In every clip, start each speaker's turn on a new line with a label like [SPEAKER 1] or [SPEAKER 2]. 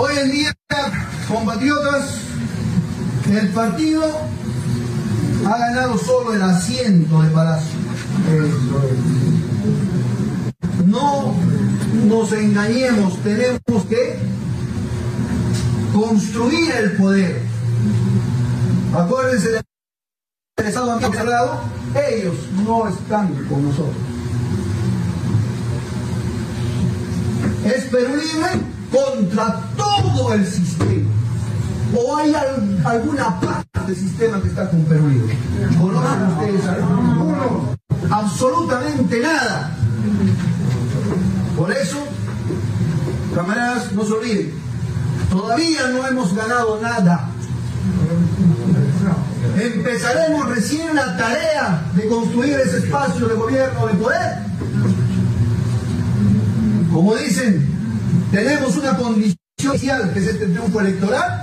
[SPEAKER 1] Hoy en día, compatriotas, el partido ha ganado solo el asiento de Palacio. No nos engañemos, tenemos que construir el poder. Acuérdense del Estado cerrado, ellos no están con nosotros. Es Perú contra todo el sistema. ¿O hay alguna parte del sistema que está libre? ¿Conocen ustedes algo? Absolutamente nada. Por eso, camaradas, no se olviden, todavía no hemos ganado nada. Empezaremos recién la tarea de construir ese espacio de gobierno de poder. Como dicen, tenemos una condición inicial que es este triunfo electoral,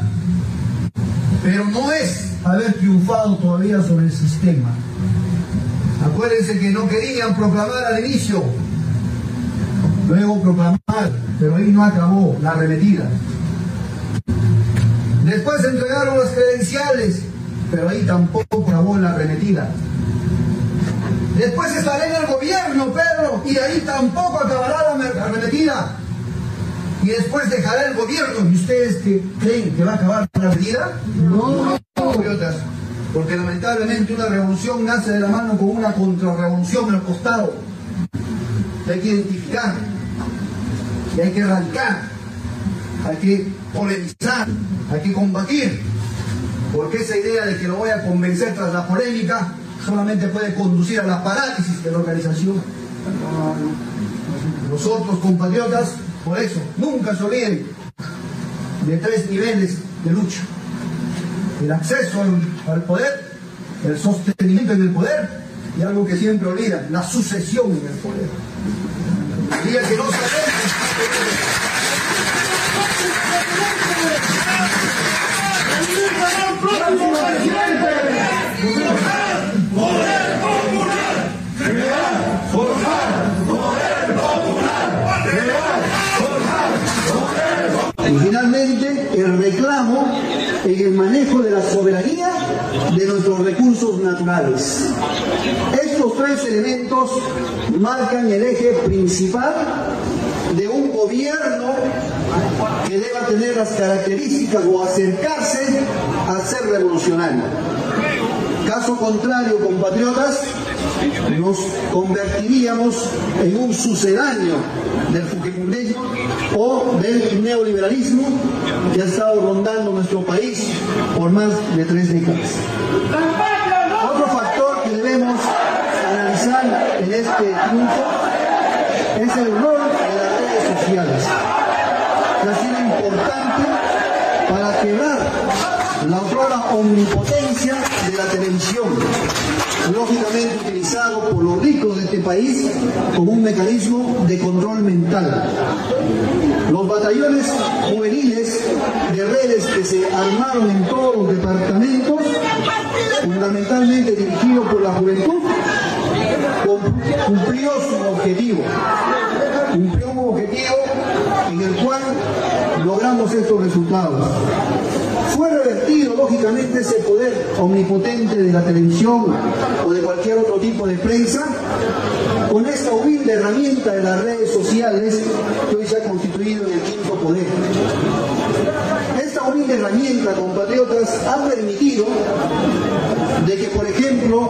[SPEAKER 1] pero no es haber triunfado todavía sobre el sistema. Acuérdense que no querían proclamar al inicio, luego proclamar, pero ahí no acabó la arremetida. Después entregaron las credenciales, pero ahí tampoco acabó la arremetida. Después estaré en el gobierno, Pedro, y ahí tampoco acabará la arremetida. Y después dejará el gobierno. ¿Y ustedes que creen que va a acabar la arremetida? No, patriotas. Porque lamentablemente una revolución nace de la mano con una contrarrevolución al costado. Hay que identificar, y hay que arrancar, hay que polemizar, hay que combatir. Porque esa idea de que lo voy a convencer tras la polémica solamente puede conducir a la parálisis de la organización. Nosotros, compatriotas, por eso, nunca se olviden de tres niveles de lucha. El acceso al, poder, el sostenimiento en el poder y algo que siempre olvidan, la sucesión en el poder. El reclamo en el manejo de la soberanía de nuestros recursos naturales. Estos tres elementos marcan el eje principal de un gobierno que deba tener las características o acercarse a ser revolucionario. Caso contrario, compatriotas, nos convertiríamos en un sucedáneo del fujimorismo o del neoliberalismo que ha estado rondando nuestro país por más de tres décadas. Otro factor que debemos analizar en este punto es el rol de las redes sociales, que ha sido importante para quebrar la otra omnipotencia de la televisión, lógicamente utilizado por los ricos de este país como un mecanismo de control mental. Los batallones juveniles de redes que se armaron en todos los departamentos, fundamentalmente dirigidos por la juventud, cumplió su objetivo. Cumplió un objetivo en el cual logramos estos resultados. Fue revertido, lógicamente, ese poder omnipotente de la televisión o de cualquier otro tipo de prensa con esta humilde herramienta de las redes sociales que hoy se ha constituido en el quinto poder. Herramienta, compatriotas, ha permitido de que, por ejemplo,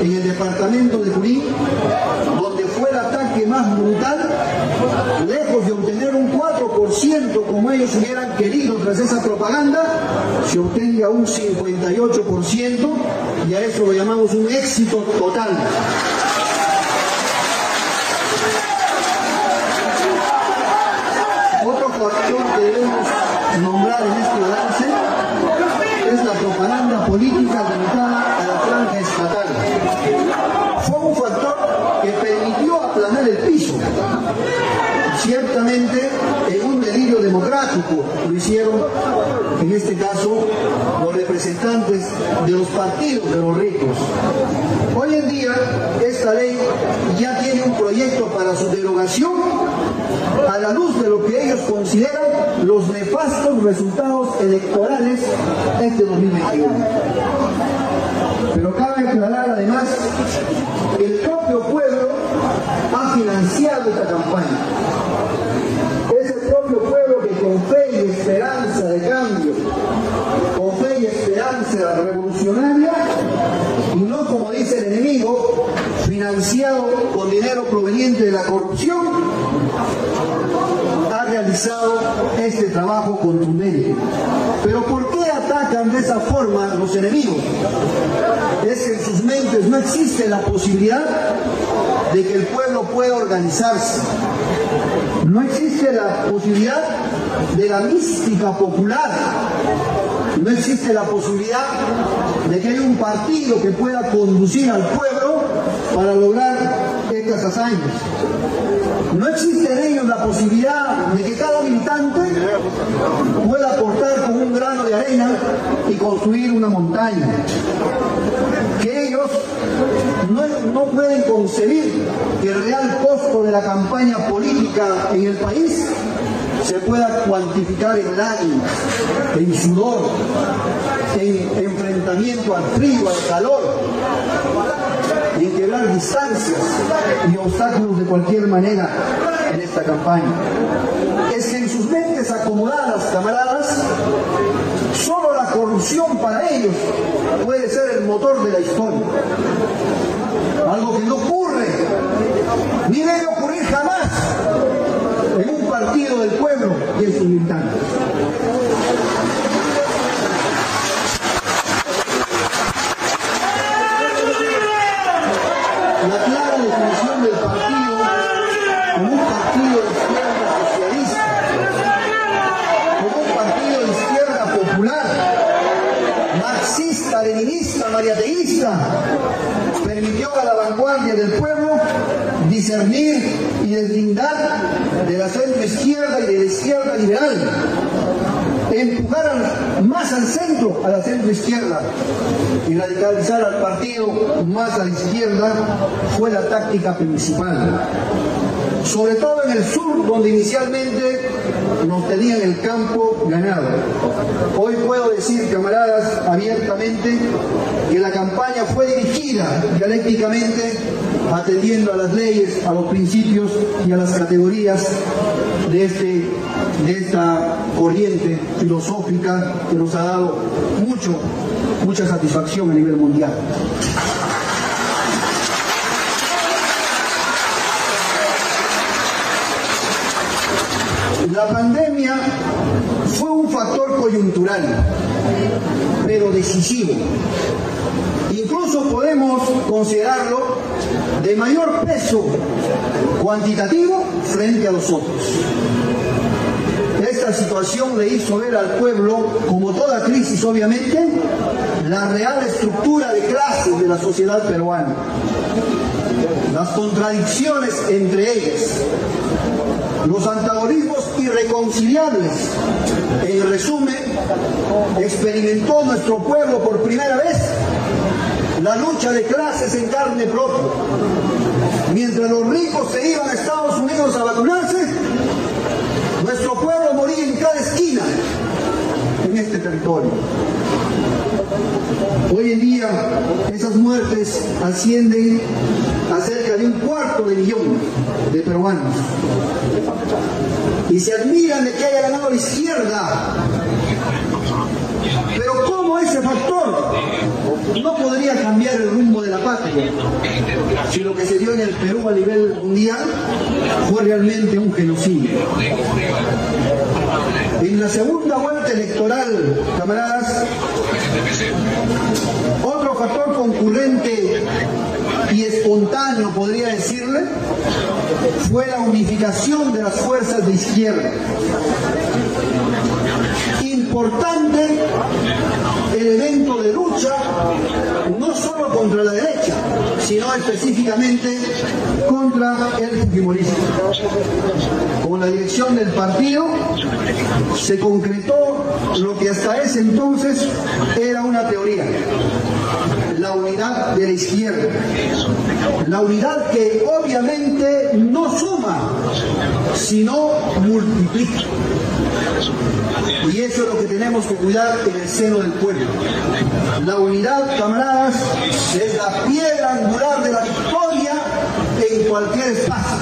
[SPEAKER 1] en el departamento de Junín, donde fue el ataque más brutal, lejos de obtener un 4% como ellos hubieran querido tras esa propaganda, se obtenga un 58% y a eso lo llamamos un éxito total. Otro factor que debemos nombrar en este balance es la propaganda política limitada a la franja estatal. Fue un factor que permitió aplanar el piso. Ciertamente, en un delirio democrático lo hicieron, en este caso, los representantes de los partidos de los ricos. Hoy en día, esta ley tiene un proyecto para su derogación a la luz de lo que ellos consideran los nefastos resultados electorales este 2021. Pero cabe aclarar además que el propio pueblo ha financiado esta campaña. Es el propio pueblo que con fe y esperanza de cambio, con fe y esperanza revolucionaria, y no como dice el enemigo, financiado con dinero proveniente de la corrupción, este trabajo contundente. Pero ¿por qué atacan de esa forma los enemigos? Es que en sus mentes no existe la posibilidad de que el pueblo pueda organizarse. No existe la posibilidad de la mística popular. No existe la posibilidad de que haya un partido que pueda conducir al pueblo para lograr estas hazañas. No existe en ellos la posibilidad de que cada militante pueda aportar con un grano de arena y construir una montaña. Que ellos no, no pueden concebir que el real costo de la campaña política en el país se pueda cuantificar en lágrimas, en sudor, en enfrentamiento al frío, al calor, distancias y obstáculos de cualquier manera en esta campaña. Es que en sus mentes acomodadas, camaradas, solo la corrupción para ellos puede ser el motor de la historia. Algo que no ocurre, ni debe ocurrir jamás en un partido del pueblo y en sus militantes. Marxista, leninista, mariateísta, permitió a la vanguardia del pueblo discernir y deslindar de la centro izquierda y de la izquierda liberal, empujar más al centro, a la centro izquierda, y radicalizar al partido más a la izquierda fue la táctica principal. Sobre todo en el sur, donde inicialmente nos tenían el campo ganado. Hoy puedo decir, camaradas, abiertamente, que la campaña fue dirigida dialécticamente atendiendo a las leyes, a los principios y a las categorías de, este, de esta corriente filosófica que nos ha dado mucho, mucha satisfacción a nivel mundial. La pandemia fue un factor coyuntural, pero decisivo. Incluso podemos considerarlo de mayor peso cuantitativo frente a los otros. Esta situación le hizo ver al pueblo, como toda crisis obviamente, la real estructura de clases de la sociedad peruana, las contradicciones entre ellas, los antagonismos irreconciliables. En resumen, experimentó nuestro pueblo por primera vez la lucha de clases en carne propia. Mientras los ricos se iban a Estados Unidos a vacunarse, nuestro pueblo moría en cada esquina en este territorio. Hoy en día esas muertes ascienden a cerca de un cuarto de millón de peruanos. Y se admiran de que haya ganado la izquierda. Pero ¿cómo ese factor no podría cambiar el rumbo de la patria si lo que se dio en el Perú a nivel mundial fue realmente un genocidio? En la segunda vuelta electoral, camaradas, otro factor concurrente y espontáneo, podría decirle, fue la unificación de las fuerzas de izquierda. Importante elemento de lucha, no solo contra la derecha, sino específicamente contra el fujimorismo. Con la dirección del partido se concretó lo que hasta ese entonces era una teoría, la unidad de la izquierda. La unidad que obviamente no suma, sino multiplica. Y eso es lo que tenemos que cuidar en el seno del pueblo. La unidad, camaradas, es la piedra angular de la victoria en cualquier espacio.